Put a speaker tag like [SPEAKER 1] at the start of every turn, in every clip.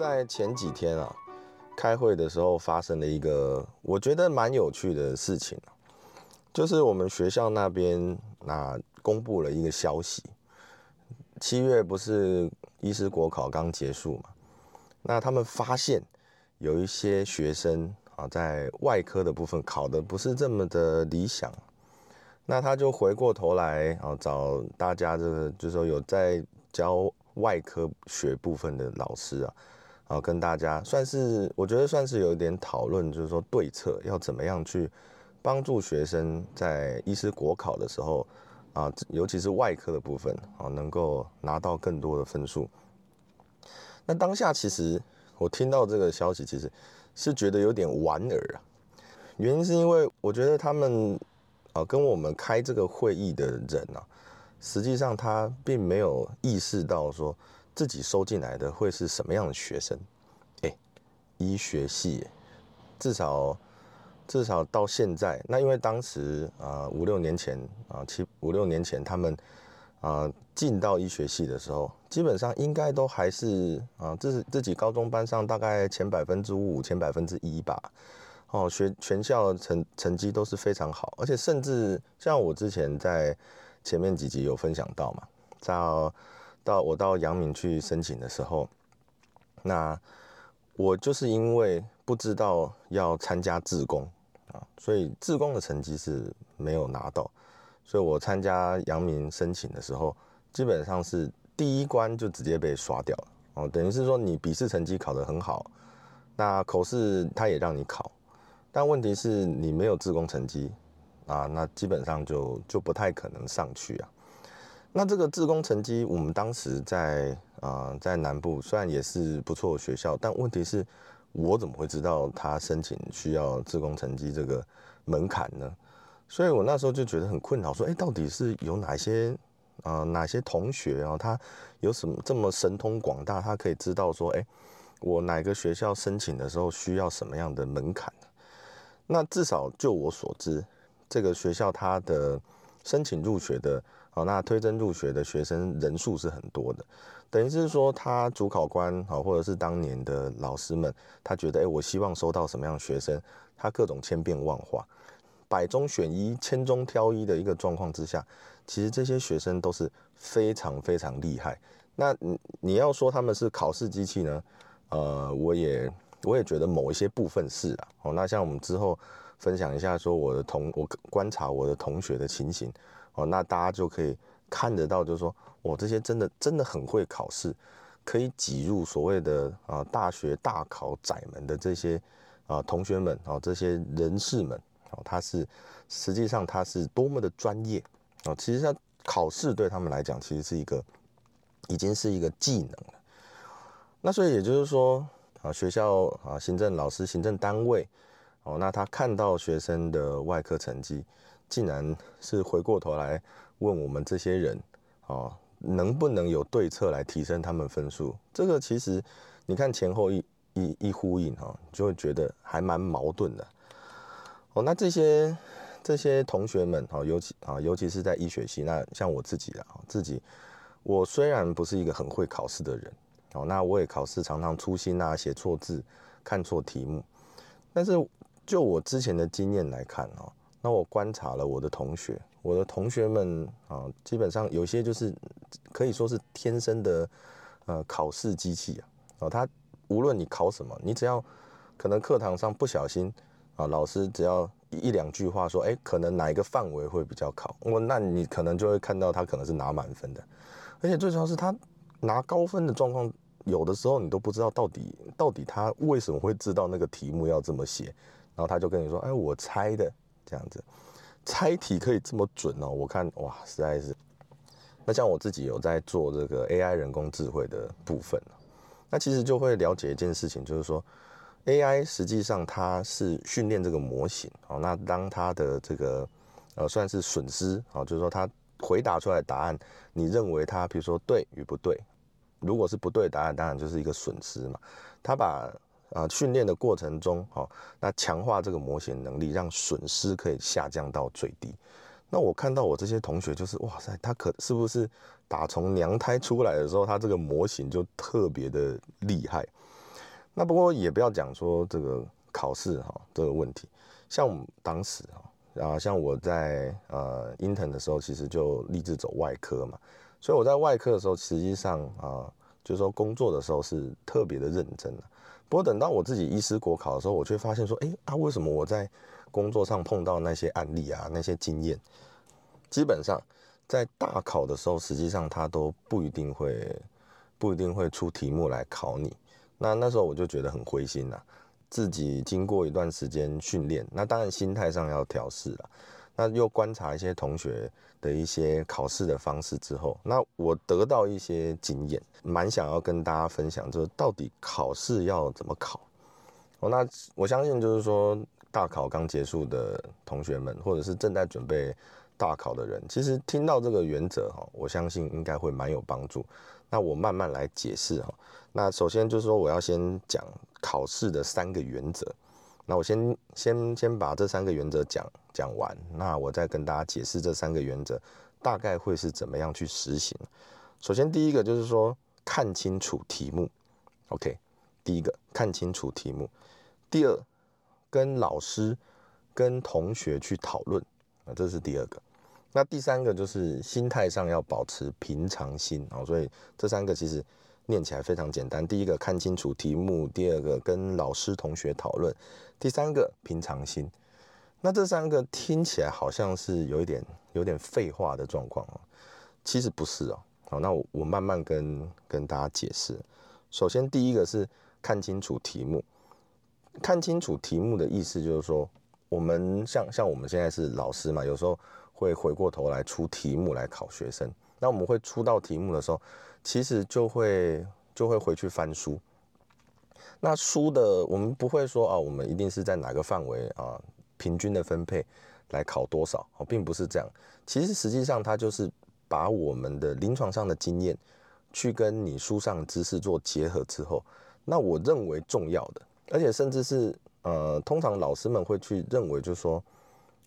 [SPEAKER 1] 在前几天啊，开会的时候发生了一个我觉得蛮有趣的事情就是我们学校那边那公布了一个消息，七月不是医师国考刚结束嘛？那他们发现有一些学生啊，在外科的部分考的不是这么的理想，那他就回过头来啊，找大家这个就说有在教外科学部分的老师啊，然后跟大家算是我觉得算是有一点讨论，就是说对策要怎么样去。帮助学生在医师国考的时候啊，尤其是外科的部分啊，能够拿到更多的分数。那当下其实我听到这个消息，其实是觉得有点莞尔啊。原因是因为我觉得他们啊，跟我们开这个会议的人啊，实际上他并没有意识到说自己收进来的会是什么样的学生。哎，医学系，至少。至少到现在，那因为当时啊五六年前啊七五六年前他们啊进到医学系的时候，基本上应该都还是啊自自己高中班上大概前百分之五前百分之一吧，哦学全校成成绩都是非常好，而且甚至像我之前在前面几集有分享到嘛，在到我到阳明去申请的时候，那我就是因为不知道要参加自工。啊，所以自工的成绩是没有拿到，所以我参加阳明申请的时候，基本上是第一关就直接被刷掉了。哦，等于是说你笔试成绩考得很好，那口试他也让你考，但问题是你没有自工成绩啊，那基本上就就不太可能上去啊。那这个自工成绩，我们当时在啊在南部虽然也是不错的学校，但问题是。我怎么会知道他申请需要自工成绩这个门槛呢？所以我那时候就觉得很困扰，说：哎，到底是有哪些啊哪些同学啊，他有什么这么神通广大，他可以知道说：哎，我哪个学校申请的时候需要什么样的门槛那至少就我所知，这个学校它的申请入学的。好，那推甄入学的学生人数是很多的，等于是说他主考官好，或者是当年的老师们，他觉得，哎，我希望收到什么样的学生，他各种千变万化，百中选一，千中挑一的一个状况之下，其实这些学生都是非常非常厉害。那你你要说他们是考试机器呢？呃，我也我也觉得某一些部分是啊。哦，那像我们之后分享一下，说我的同我观察我的同学的情形。哦，那大家就可以看得到，就是说，我这些真的真的很会考试，可以挤入所谓的啊大学大考窄门的这些啊同学们啊这些人士们哦，他是实际上他是多么的专业哦，其实他考试对他们来讲，其实是一个已经是一个技能了。那所以也就是说啊，学校啊行政老师行政单位哦，那他看到学生的外科成绩。竟然是回过头来问我们这些人，哦，能不能有对策来提升他们分数？这个其实你看前后一一一呼应哈，就会觉得还蛮矛盾的。哦，那这些这些同学们，哦，尤其啊，尤其是在医学系，那像我自己啊，自己我虽然不是一个很会考试的人，哦，那我也考试常常粗心啊，写错字，看错题目，但是就我之前的经验来看，哦。那我观察了我的同学，我的同学们啊，基本上有些就是可以说是天生的呃考试机器啊，哦，他无论你考什么，你只要可能课堂上不小心啊，老师只要一两句话说，哎，可能哪一个范围会比较考，我那你可能就会看到他可能是拿满分的，而且最主要是他拿高分的状况，有的时候你都不知道到底到底他为什么会知道那个题目要这么写，然后他就跟你说，哎，我猜的。这样子猜题可以这么准哦，我看哇，实在是。那像我自己有在做这个 AI 人工智慧的部分那其实就会了解一件事情，就是说 AI 实际上它是训练这个模型哦。那当它的这个呃算是损失啊，就是说它回答出来的答案，你认为它比如说对与不对？如果是不对答案，当然就是一个损失嘛。它把啊训练的过程中，哦，那强化这个模型能力，让损失可以下降到最低。那我看到我这些同学就是哇塞，他可是不是打从娘胎出来的时候，他这个模型就特别的厉害。那不过也不要讲说这个考试哈这个问题，像我们当时哈啊，像我在呃 intern 的时候，其实就立志走外科嘛，所以我在外科的时候，实际上啊，就是说工作的时候是特别的认真的。不过等到我自己医师国考的时候，我却发现说，哎，啊为什么我在工作上碰到那些案例啊，那些经验，基本上在大考的时候，实际上他都不一定会，不一定会出题目来考你。那那时候我就觉得很灰心呐。自己经过一段时间训练，那当然心态上要调试了。那又观察一些同学的一些考试的方式之后，那我得到一些经验，蛮想要跟大家分享，就是到底考试要怎么考。哦，那我相信就是说。大考刚结束的同学们，或者是正在准备大考的人，其实听到这个原则哈，我相信应该会蛮有帮助。那我慢慢来解释哈。那首先就是说，我要先讲考试的三个原则。那我先先先把这三个原则讲讲完，那我再跟大家解释这三个原则大概会是怎么样去实行。首先第一个就是说，看清楚题目。OK，第一个看清楚题目。第二。跟老师、跟同学去讨论啊，这是第二个。那第三个就是心态上要保持平常心啊。所以这三个其实念起来非常简单。第一个看清楚题目，第二个跟老师、同学讨论，第三个平常心。那这三个听起来好像是有一点有点废话的状况哦，其实不是哦。好，那我我慢慢跟跟大家解释。首先第一个是看清楚题目。看清楚题目的意思，就是说，我们像像我们现在是老师嘛，有时候会回过头来出题目来考学生。那我们会出到题目的时候，其实就会就会回去翻书。那书的我们不会说啊，我们一定是在哪个范围啊，平均的分配来考多少哦，并不是这样。其实实际上它就是把我们的临床上的经验去跟你书上的知识做结合之后，那我认为重要的。而且甚至是呃，通常老师们会去认为，就是说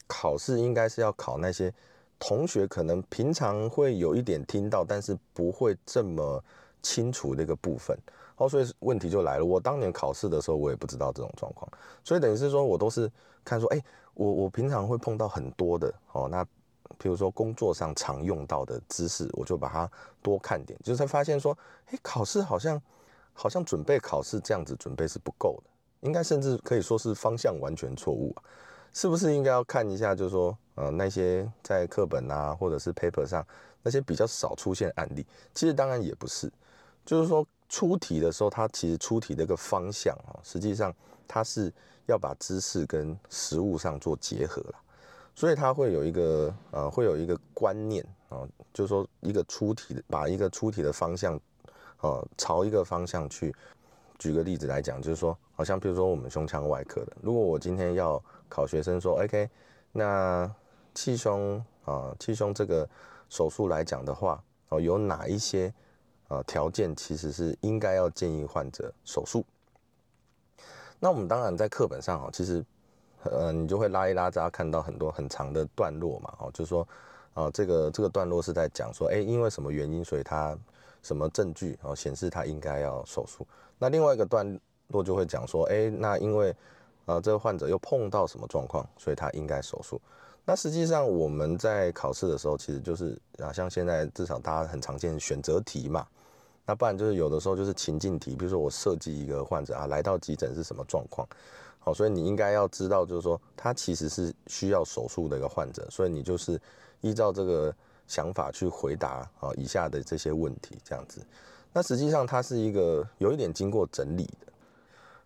[SPEAKER 1] 考试应该是要考那些同学可能平常会有一点听到，但是不会这么清楚的一个部分。哦，所以问题就来了。我当年考试的时候，我也不知道这种状况，所以等于是说我都是看说，哎，我我平常会碰到很多的哦，那比如说工作上常用到的知识，我就把它多看点，就是发现说，哎，考试好像好像准备考试这样子准备是不够的。应该甚至可以说是方向完全错误啊，是不是应该要看一下，就是说，呃，那些在课本啊或者是 paper 上那些比较少出现案例，其实当然也不是，就是说出题的时候，它其实出题的一个方向啊，实际上它是要把知识跟实物上做结合了，所以它会有一个呃，会有一个观念啊，就是说一个出题的把一个出题的方向，呃，朝一个方向去。举个例子来讲，就是说，好像比如说我们胸腔外科的，如果我今天要考学生说，OK，那气胸啊，气胸这个手术来讲的话，哦，有哪一些啊条件其实是应该要建议患者手术？那我们当然在课本上哦，其实呃，你就会拉一拉，大家看到很多很长的段落嘛，哦，就是说，啊，这个这个段落是在讲说，哎，因为什么原因，所以他什么证据哦显示他应该要手术？那另外一个段落就会讲说，哎，那因为，呃，这个患者又碰到什么状况，所以他应该手术。那实际上我们在考试的时候，其实就是啊，像现在至少大家很常见选择题嘛，那不然就是有的时候就是情境题，比如说我设计一个患者啊，来到急诊是什么状况，好，所以你应该要知道，就是说他其实是需要手术的一个患者，所以你就是依照这个想法去回答啊以下的这些问题，这样子。那实际上它是一个有一点经过整理的，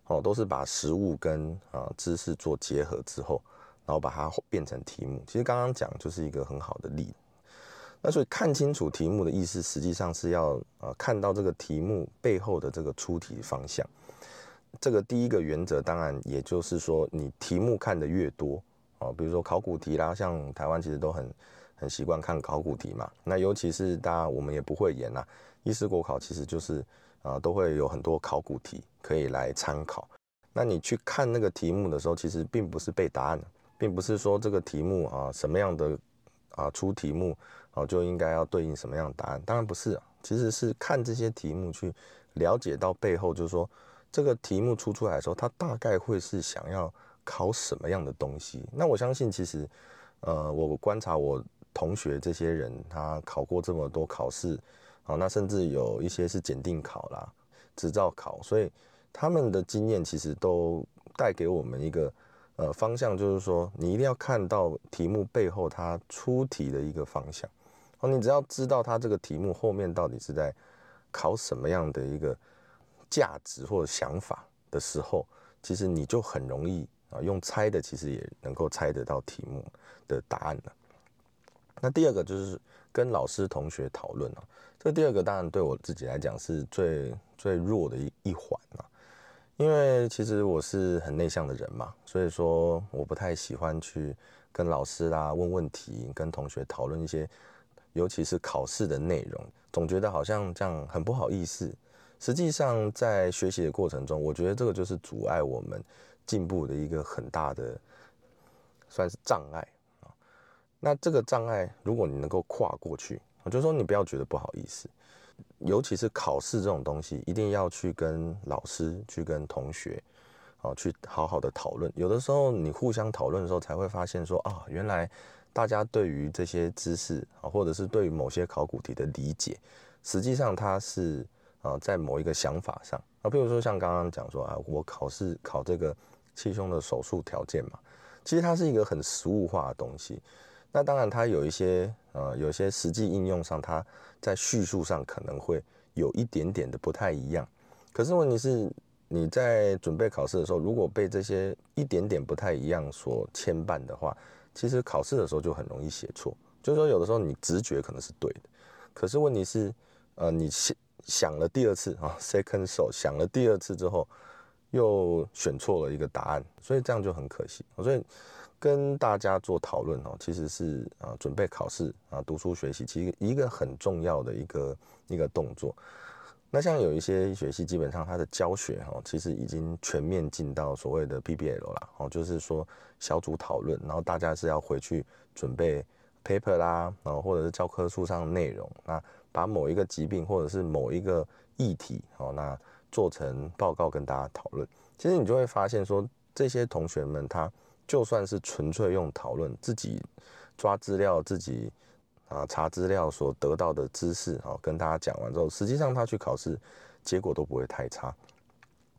[SPEAKER 1] 哦，都是把实物跟啊知识做结合之后，然后把它变成题目。其实刚刚讲就是一个很好的例。那所以看清楚题目的意思，实际上是要呃看到这个题目背后的这个出题方向。这个第一个原则，当然也就是说，你题目看的越多哦，比如说考古题啦，像台湾其实都很很习惯看考古题嘛。那尤其是大家我们也不会演呐，一师国考其实就是啊都会有很多考古题可以来参考。那你去看那个题目的时候，其实并不是背答案，并不是说这个题目啊什么样的啊出题目啊就应该要对应什么样的答案，当然不是啊，其实是看这些题目去了解到背后，就是说。这个题目出出来的时候，他大概会是想要考什么样的东西？那我相信，其实，呃，我观察我同学这些人，他考过这么多考试，好，那甚至有一些是检定考啦、执照考，所以他们的经验其实都带给我们一个呃方向，就是说，你一定要看到题目背后它出题的一个方向。哦，你只要知道它这个题目后面到底是在考什么样的一个。价值或者想法的时候，其实你就很容易啊，用猜的其实也能够猜得到题目的答案了。那第二个就是跟老师同学讨论啊，这第二个当然对我自己来讲是最最弱的一一环啊，因为其实我是很内向的人嘛，所以说我不太喜欢去跟老师啦问问题，跟同学讨论一些，尤其是考试的内容，总觉得好像这样很不好意思。实际上，在学习的过程中，我觉得这个就是阻碍我们进步的一个很大的，算是障碍啊。那这个障碍，如果你能够跨过去，我就说你不要觉得不好意思，尤其是考试这种东西，一定要去跟老师、去跟同学，哦，去好好的讨论。有的时候，你互相讨论的时候，才会发现说啊，原来大家对于这些知识啊，或者是对于某些考古题的理解，实际上它是。啊，在某一个想法上啊，比如说像刚刚讲说啊，我考试考这个气胸的手术条件嘛，其实它是一个很实物化的东西。那当然它有一些呃，有些实际应用上，它在叙述上可能会有一点点的不太一样。可是问题是，你在准备考试的时候，如果被这些一点点不太一样所牵绊的话，其实考试的时候就很容易写错。就是说，有的时候你直觉可能是对的，可是问题是，呃，你想想了第二次啊，second so 想了第二次之后，又选错了一个答案，所以这样就很可惜。所以跟大家做讨论哦，其实是啊准备考试啊读书学习，其实一个很重要的一个一个动作。那像有一些学系，基本上它的教学哈，其实已经全面进到所谓的 PBL 了哦，就是说小组讨论，然后大家是要回去准备 paper 啦，然后或者是教科书上的内容那。把某一个疾病或者是某一个议题，哦，那做成报告跟大家讨论。其实你就会发现说，这些同学们他就算是纯粹用讨论，自己抓资料，自己啊查资料所得到的知识，哦，跟大家讲完之后，实际上他去考试结果都不会太差。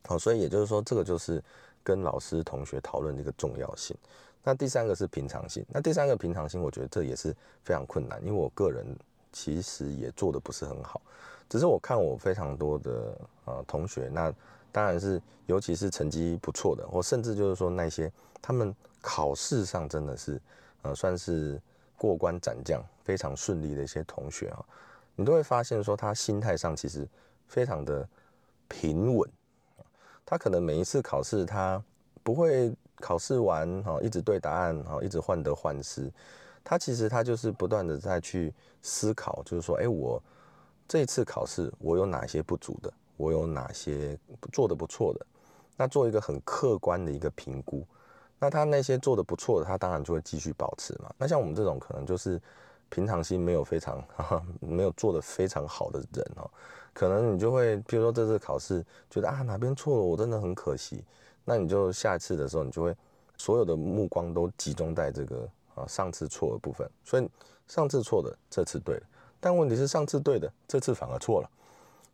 [SPEAKER 1] 好，所以也就是说，这个就是跟老师同学讨论的一个重要性。那第三个是平常心。那第三个平常心，我觉得这也是非常困难，因为我个人。其实也做的不是很好，只是我看我非常多的呃同学，那当然是尤其是成绩不错的，或甚至就是说那些他们考试上真的是呃算是过关斩将非常顺利的一些同学啊，你都会发现说他心态上其实非常的平稳，他可能每一次考试他不会考试完哈一直对答案哈一直患得患失。他其实他就是不断的在去思考，就是说，哎，我这次考试我有哪些不足的，我有哪些做的不错的，那做一个很客观的一个评估。那他那些做的不错的，他当然就会继续保持嘛。那像我们这种可能就是平常心没有非常 没有做的非常好的人哦，可能你就会，比如说这次考试觉得啊哪边错了，我真的很可惜。那你就下一次的时候，你就会所有的目光都集中在这个。啊，上次错的部分，所以上次错的，这次对了。但问题是上次对的，这次反而错了。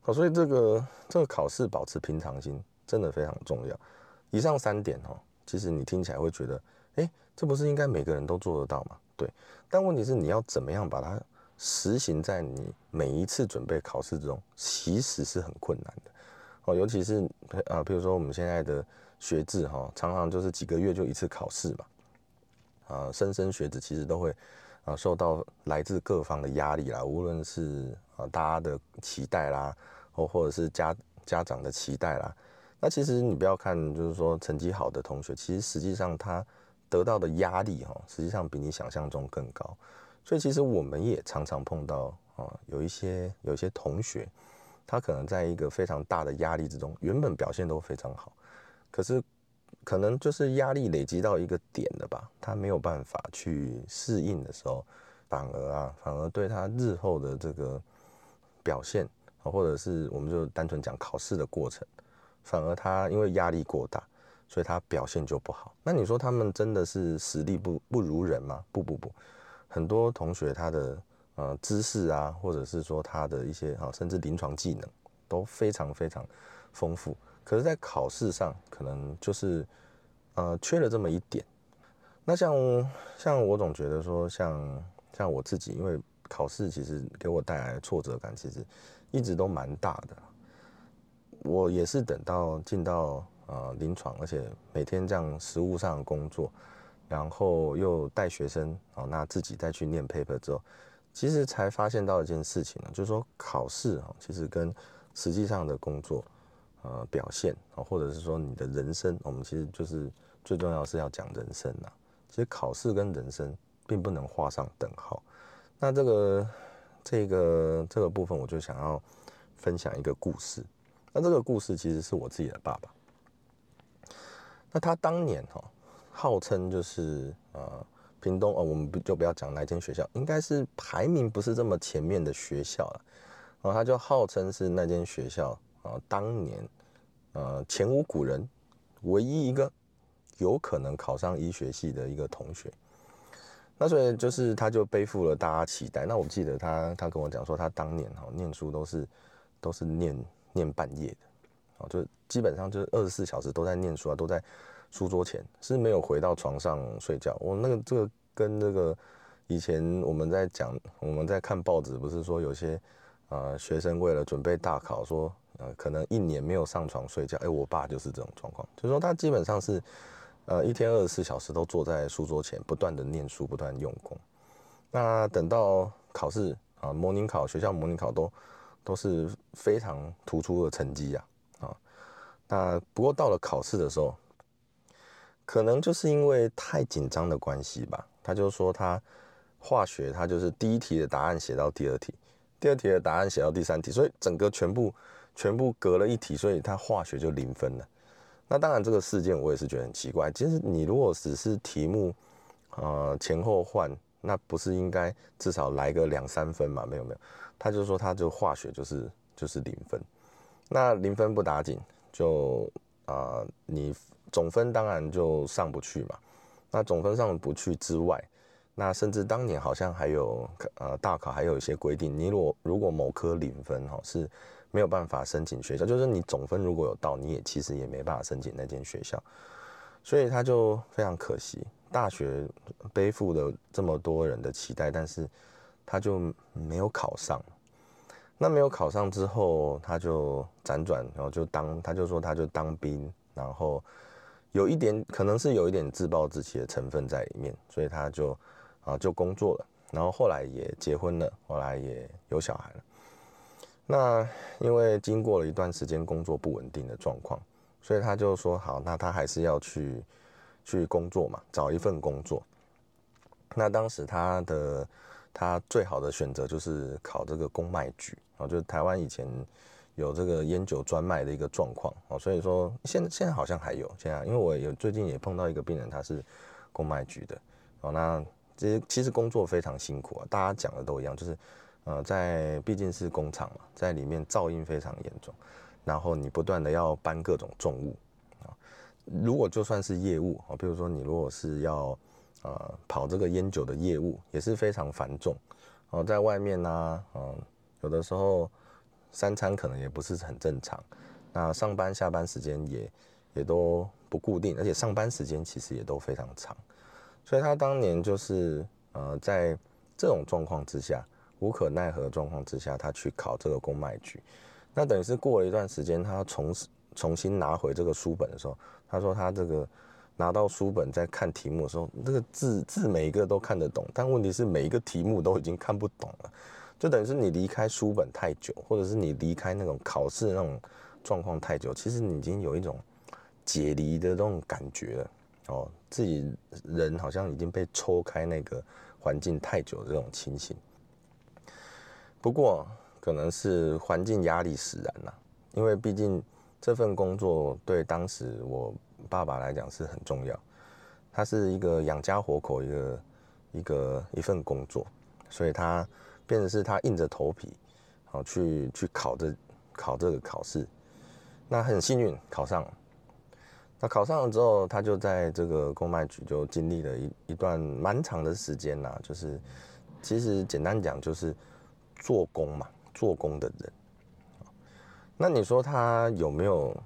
[SPEAKER 1] 好，所以这个这个考试保持平常心真的非常重要。以上三点哦，其实你听起来会觉得，哎，这不是应该每个人都做得到吗？对。但问题是你要怎么样把它实行在你每一次准备考试中，其实是很困难的。哦，尤其是啊，比如说我们现在的学制哈，常常就是几个月就一次考试嘛。啊，莘莘学子其实都会，啊受到来自各方的压力啦，无论是啊大家的期待啦，或或者是家家长的期待啦。那其实你不要看，就是说成绩好的同学，其实实际上他得到的压力哈，实际上比你想象中更高。所以其实我们也常常碰到啊，有一些有一些同学，他可能在一个非常大的压力之中，原本表现都非常好，可是可能就是压力累积到一个点了吧，他没有办法去适应的时候，反而啊，反而对他日后的这个表现，或者是我们就单纯讲考试的过程。反而他因为压力过大，所以他表现就不好。那你说他们真的是实力不不如人吗？不不不，很多同学他的呃知识啊，或者是说他的一些啊，甚至临床技能都非常非常丰富。可是，在考试上可能就是呃缺了这么一点。那像像我总觉得说，像像我自己，因为考试其实给我带来的挫折感，其实一直都蛮大的。我也是等到进到呃临床，而且每天这样实务上的工作，然后又带学生哦，那自己再去念 paper 之后，其实才发现到一件事情呢，就是说考试啊，其实跟实际上的工作呃表现啊，或者是说你的人生，我们其实就是最重要是要讲人生呐。其实考试跟人生并不能画上等号。那这个这个这个部分，我就想要分享一个故事。那这个故事其实是我自己的爸爸。那他当年哈，号称就是呃，屏东哦，我们不就不要讲哪间学校，应该是排名不是这么前面的学校了。然后他就号称是那间学校啊，当年呃前无古人，唯一一个有可能考上医学系的一个同学。那所以就是他就背负了大家期待。那我记得他他跟我讲说，他当年哈念书都是都是念。念半夜的，哦，就基本上就是二十四小时都在念书啊，都在书桌前，是没有回到床上睡觉。我那个这个跟那个以前我们在讲，我们在看报纸，不是说有些呃学生为了准备大考，说呃可能一年没有上床睡觉。哎，我爸就是这种状况，就是说他基本上是呃一天二十四小时都坐在书桌前，不断的念书，不断用功。那等到考试啊，模拟考，学校模拟考都。都是非常突出的成绩呀，啊，那不过到了考试的时候，可能就是因为太紧张的关系吧，他就说他化学他就是第一题的答案写到第二题，第二题的答案写到第三题，所以整个全部全部隔了一题，所以他化学就零分了。那当然这个事件我也是觉得很奇怪，其实你如果只是题目呃前后换，那不是应该至少来个两三分嘛？没有没有。他就说，他就化学就是就是零分，那零分不打紧，就啊，你总分当然就上不去嘛。那总分上不去之外，那甚至当年好像还有呃大考还有一些规定，你如果如果某科零分哈是没有办法申请学校，就是你总分如果有到，你也其实也没办法申请那间学校，所以他就非常可惜，大学背负了这么多人的期待，但是他就没有考上。那没有考上之后，他就辗转，然后就当，他就说他就当兵，然后有一点可能是有一点自暴自弃的成分在里面，所以他就啊就工作了，然后后来也结婚了，后来也有小孩了。那因为经过了一段时间工作不稳定的状况，所以他就说好，那他还是要去去工作嘛，找一份工作。那当时他的。他最好的选择就是考这个公卖局啊，就是台湾以前有这个烟酒专卖的一个状况哦，所以说现在现在好像还有现在，因为我有最近也碰到一个病人，他是公卖局的哦，那这些其实工作非常辛苦啊，大家讲的都一样，就是呃在毕竟是工厂嘛，在里面噪音非常严重，然后你不断的要搬各种重物啊，如果就算是业务啊，比如说你如果是要呃，跑这个烟酒的业务也是非常繁重，哦，在外面呢，嗯，有的时候三餐可能也不是很正常，那上班下班时间也也都不固定，而且上班时间其实也都非常长，所以他当年就是呃，在这种状况之下，无可奈何状况之下，他去考这个公卖局，那等于是过了一段时间，他重重新拿回这个书本的时候，他说他这个。拿到书本在看题目的时候，这个字字每一个都看得懂，但问题是每一个题目都已经看不懂了，就等于是你离开书本太久，或者是你离开那种考试那种状况太久，其实你已经有一种解离的那种感觉了哦，自己人好像已经被抽开那个环境太久的这种情形。不过可能是环境压力使然啦，因为毕竟这份工作对当时我。爸爸来讲是很重要，他是一个养家活口一个一个一份工作，所以他变成是他硬着头皮，好去去考这考这个考试，那很幸运考上了。那考上了之后，他就在这个公卖局就经历了一一段蛮长的时间呐，就是其实简单讲就是做工嘛，做工的人。那你说他有没有？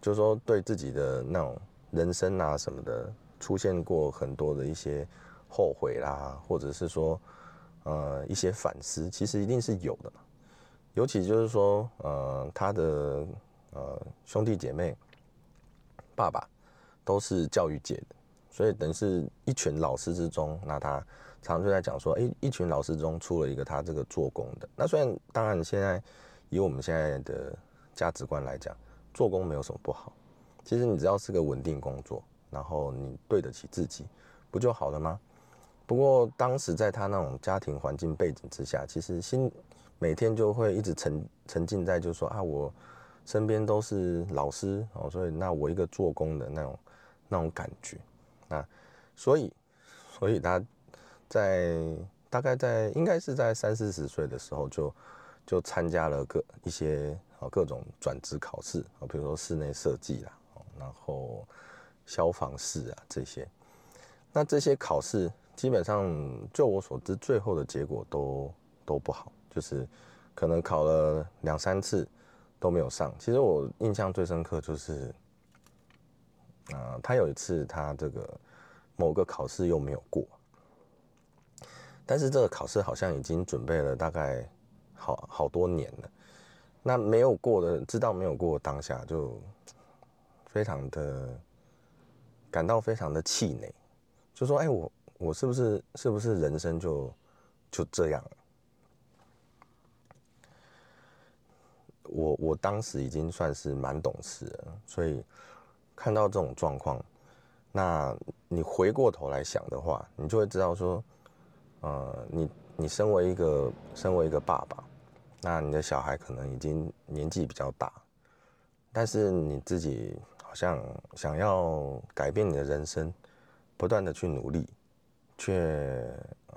[SPEAKER 1] 就是说，对自己的那种人生啊什么的，出现过很多的一些后悔啦，或者是说，呃，一些反思，其实一定是有的。尤其就是说，呃，他的呃兄弟姐妹、爸爸都是教育界的，所以等于是一群老师之中，那他常常就在讲说，哎，一群老师中出了一个他这个做工的。那虽然当然现在以我们现在的价值观来讲。做工没有什么不好，其实你只要是个稳定工作，然后你对得起自己，不就好了吗？不过当时在他那种家庭环境背景之下，其实心每天就会一直沉沉浸在，就是说啊，我身边都是老师哦，所以那我一个做工的那种那种感觉啊，所以所以他在大概在应该是在三四十岁的时候就就参加了各一些啊。各种转职考试啊，比如说室内设计啦，然后消防士啊这些，那这些考试基本上，就我所知，最后的结果都都不好，就是可能考了两三次都没有上。其实我印象最深刻就是，啊，他有一次他这个某个考试又没有过，但是这个考试好像已经准备了大概好好多年了。那没有过的，知道没有过当下就非常的感到非常的气馁，就说：“哎，我我是不是是不是人生就就这样？”我我当时已经算是蛮懂事了，所以看到这种状况，那你回过头来想的话，你就会知道说，呃，你你身为一个身为一个爸爸。那你的小孩可能已经年纪比较大，但是你自己好像想要改变你的人生，不断的去努力，却呃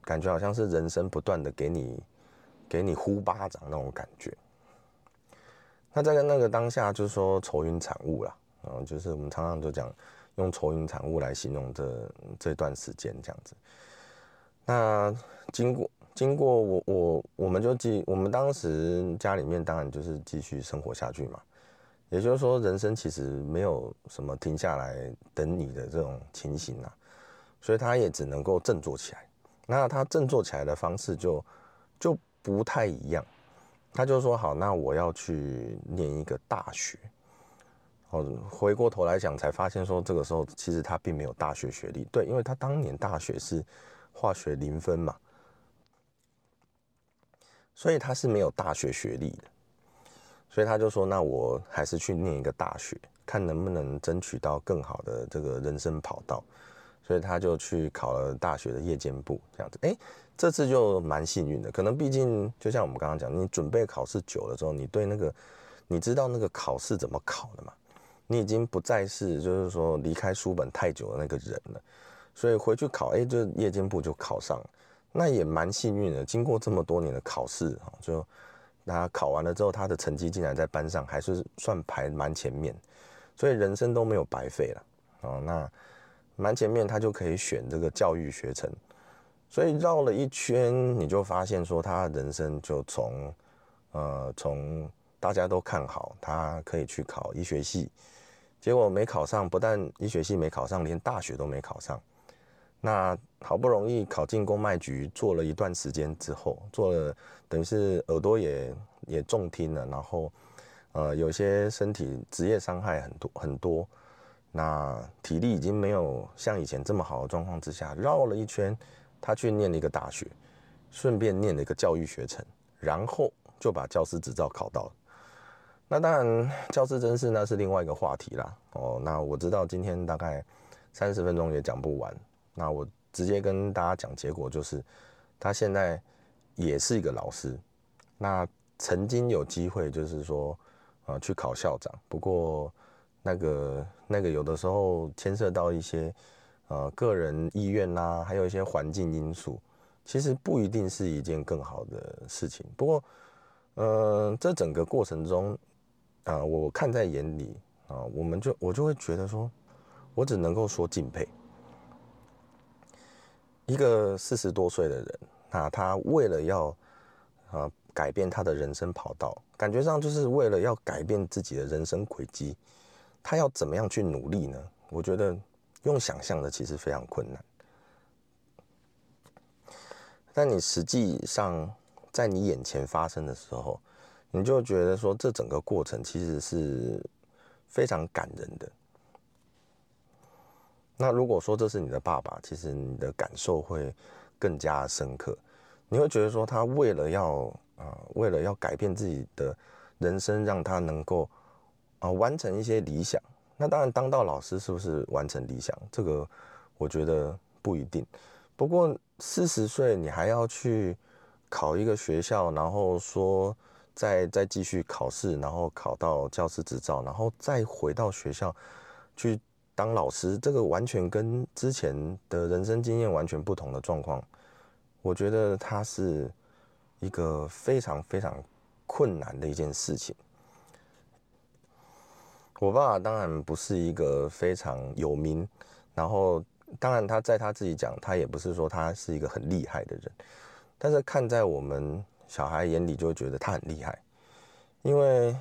[SPEAKER 1] 感觉好像是人生不断的给你给你呼巴掌那种感觉。那在那个当下，就是说愁云惨雾啦，嗯，就是我们常常就讲用愁云惨雾来形容这这段时间这样子。那经过。经过我我我们就继我们当时家里面当然就是继续生活下去嘛，也就是说人生其实没有什么停下来等你的这种情形啊，所以他也只能够振作起来。那他振作起来的方式就就不太一样，他就说好，那我要去念一个大学。哦，回过头来讲才发现说这个时候其实他并没有大学学历，对，因为他当年大学是化学零分嘛。所以他是没有大学学历的，所以他就说：“那我还是去念一个大学，看能不能争取到更好的这个人生跑道。”所以他就去考了大学的夜间部，这样子。哎，这次就蛮幸运的。可能毕竟就像我们刚刚讲，你准备考试久了之后，你对那个你知道那个考试怎么考的嘛？你已经不再是就是说离开书本太久的那个人了，所以回去考，哎，就夜间部就考上了。那也蛮幸运的，经过这么多年的考试，哈，就他考完了之后，他的成绩竟然在班上还是算排蛮前面，所以人生都没有白费了，哦，那蛮前面他就可以选这个教育学程，所以绕了一圈，你就发现说他人生就从，呃，从大家都看好他可以去考医学系，结果没考上，不但医学系没考上，连大学都没考上。那好不容易考进公卖局，做了一段时间之后，做了等于是耳朵也也中听了，然后呃有些身体职业伤害很多很多，那体力已经没有像以前这么好的状况之下，绕了一圈，他去念了一个大学，顺便念了一个教育学程，然后就把教师执照考到了。那当然，教师真是那是另外一个话题啦。哦，那我知道今天大概三十分钟也讲不完，那我直接跟大家讲结果，就是他现在也是一个老师。那曾经有机会就是说，呃，去考校长，不过那个那个有的时候牵涉到一些呃个人意愿呐，还有一些环境因素，其实不一定是一件更好的事情。不过，呃，这整个过程中。啊，我看在眼里啊，我们就我就会觉得说，我只能够说敬佩一个四十多岁的人啊，他为了要啊改变他的人生跑道，感觉上就是为了要改变自己的人生轨迹，他要怎么样去努力呢？我觉得用想象的其实非常困难，但你实际上在你眼前发生的时候。你就觉得说，这整个过程其实是非常感人的。那如果说这是你的爸爸，其实你的感受会更加深刻。你会觉得说，他为了要啊，为了要改变自己的人生，让他能够啊完成一些理想。那当然，当到老师是不是完成理想？这个我觉得不一定。不过四十岁你还要去考一个学校，然后说。再再继续考试，然后考到教师执照，然后再回到学校去当老师，这个完全跟之前的人生经验完全不同的状况，我觉得它是一个非常非常困难的一件事情。我爸爸当然不是一个非常有名，然后当然他在他自己讲，他也不是说他是一个很厉害的人，但是看在我们。小孩眼里就会觉得他很厉害，因为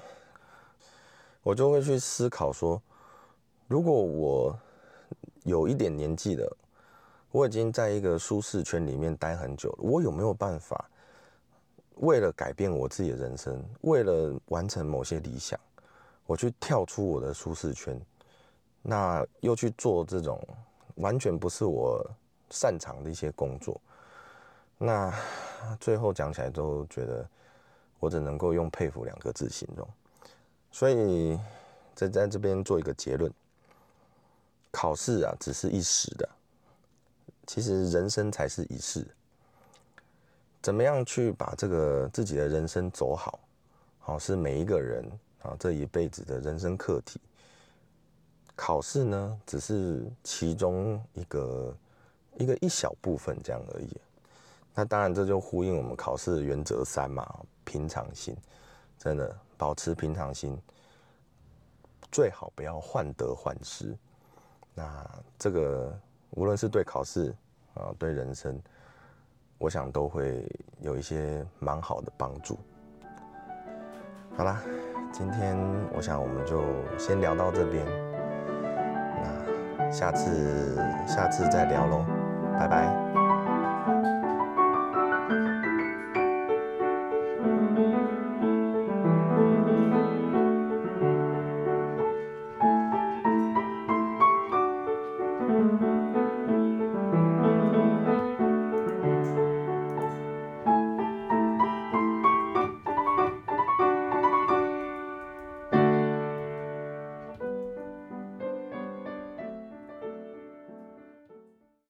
[SPEAKER 1] 我就会去思考说，如果我有一点年纪了，我已经在一个舒适圈里面待很久了，我有没有办法为了改变我自己的人生，为了完成某些理想，我去跳出我的舒适圈，那又去做这种完全不是我擅长的一些工作？那最后讲起来都觉得，我只能够用佩服两个字形容。所以在在这边做一个结论：考试啊，只是一时的，其实人生才是一世。怎么样去把这个自己的人生走好，好是每一个人啊这一辈子的人生课题。考试呢，只是其中一个一个一小部分这样而已。那当然，这就呼应我们考试原则三嘛，平常心，真的保持平常心，最好不要患得患失。那这个无论是对考试啊，对人生，我想都会有一些蛮好的帮助。好啦，今天我想我们就先聊到这边，那下次下次再聊喽，拜拜。